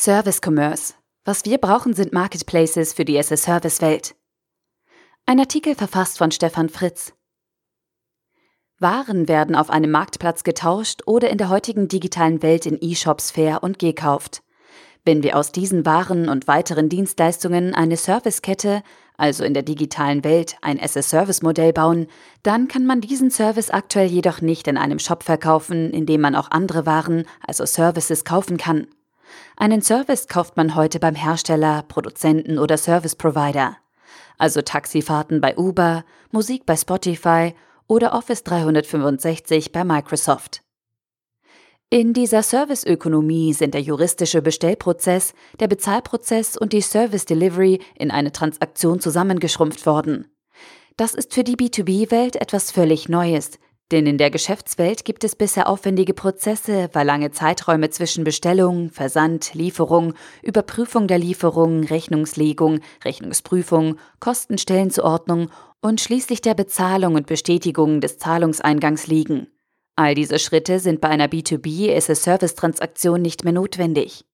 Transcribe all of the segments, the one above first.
Service Commerce. Was wir brauchen, sind Marketplaces für die SS-Service-Welt. Ein Artikel verfasst von Stefan Fritz. Waren werden auf einem Marktplatz getauscht oder in der heutigen digitalen Welt in E-Shops fair und gekauft. Wenn wir aus diesen Waren und weiteren Dienstleistungen eine Servicekette, also in der digitalen Welt ein SS-Service-Modell bauen, dann kann man diesen Service aktuell jedoch nicht in einem Shop verkaufen, in dem man auch andere Waren, also Services, kaufen kann. Einen Service kauft man heute beim Hersteller, Produzenten oder Service Provider. Also Taxifahrten bei Uber, Musik bei Spotify oder Office 365 bei Microsoft. In dieser Serviceökonomie sind der juristische Bestellprozess, der Bezahlprozess und die Service Delivery in eine Transaktion zusammengeschrumpft worden. Das ist für die B2B-Welt etwas völlig Neues, denn in der Geschäftswelt gibt es bisher aufwendige Prozesse, weil lange Zeiträume zwischen Bestellung, Versand, Lieferung, Überprüfung der Lieferung, Rechnungslegung, Rechnungsprüfung, Kostenstellenzuordnung und schließlich der Bezahlung und Bestätigung des Zahlungseingangs liegen. All diese Schritte sind bei einer B2B-as-a-Service-Transaktion nicht mehr notwendig.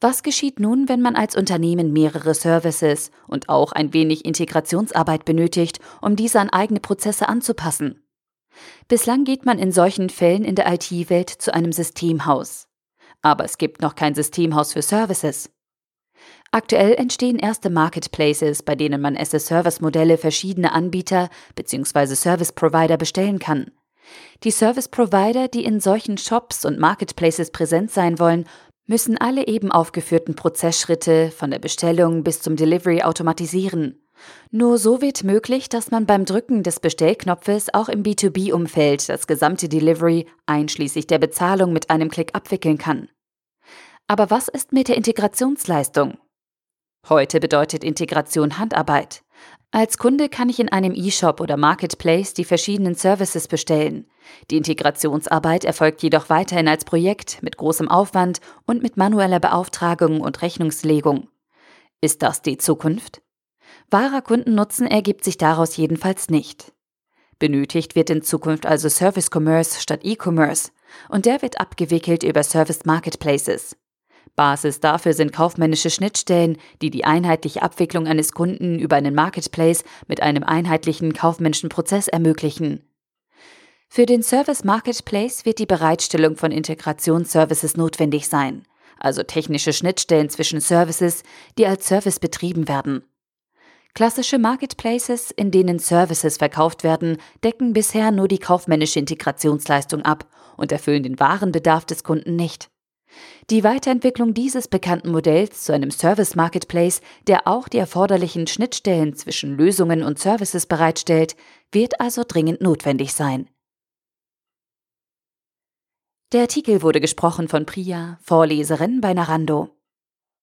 Was geschieht nun, wenn man als Unternehmen mehrere Services und auch ein wenig Integrationsarbeit benötigt, um diese an eigene Prozesse anzupassen? Bislang geht man in solchen Fällen in der IT-Welt zu einem Systemhaus. Aber es gibt noch kein Systemhaus für Services. Aktuell entstehen erste Marketplaces, bei denen man as-a-Service-Modelle verschiedener Anbieter bzw. Service-Provider bestellen kann. Die Service-Provider, die in solchen Shops und Marketplaces präsent sein wollen, müssen alle eben aufgeführten Prozessschritte von der Bestellung bis zum Delivery automatisieren. Nur so wird möglich, dass man beim Drücken des Bestellknopfes auch im B2B-Umfeld das gesamte Delivery einschließlich der Bezahlung mit einem Klick abwickeln kann. Aber was ist mit der Integrationsleistung? Heute bedeutet Integration Handarbeit. Als Kunde kann ich in einem E-Shop oder Marketplace die verschiedenen Services bestellen. Die Integrationsarbeit erfolgt jedoch weiterhin als Projekt mit großem Aufwand und mit manueller Beauftragung und Rechnungslegung. Ist das die Zukunft? Wahrer Kundennutzen ergibt sich daraus jedenfalls nicht. Benötigt wird in Zukunft also Service Commerce statt E-Commerce und der wird abgewickelt über Service Marketplaces. Basis dafür sind kaufmännische Schnittstellen, die die einheitliche Abwicklung eines Kunden über einen Marketplace mit einem einheitlichen kaufmännischen Prozess ermöglichen. Für den Service Marketplace wird die Bereitstellung von Integrationsservices notwendig sein, also technische Schnittstellen zwischen Services, die als Service betrieben werden. Klassische Marketplaces, in denen Services verkauft werden, decken bisher nur die kaufmännische Integrationsleistung ab und erfüllen den wahren Bedarf des Kunden nicht. Die Weiterentwicklung dieses bekannten Modells zu einem Service Marketplace, der auch die erforderlichen Schnittstellen zwischen Lösungen und Services bereitstellt, wird also dringend notwendig sein. Der Artikel wurde gesprochen von Priya, Vorleserin bei Narando.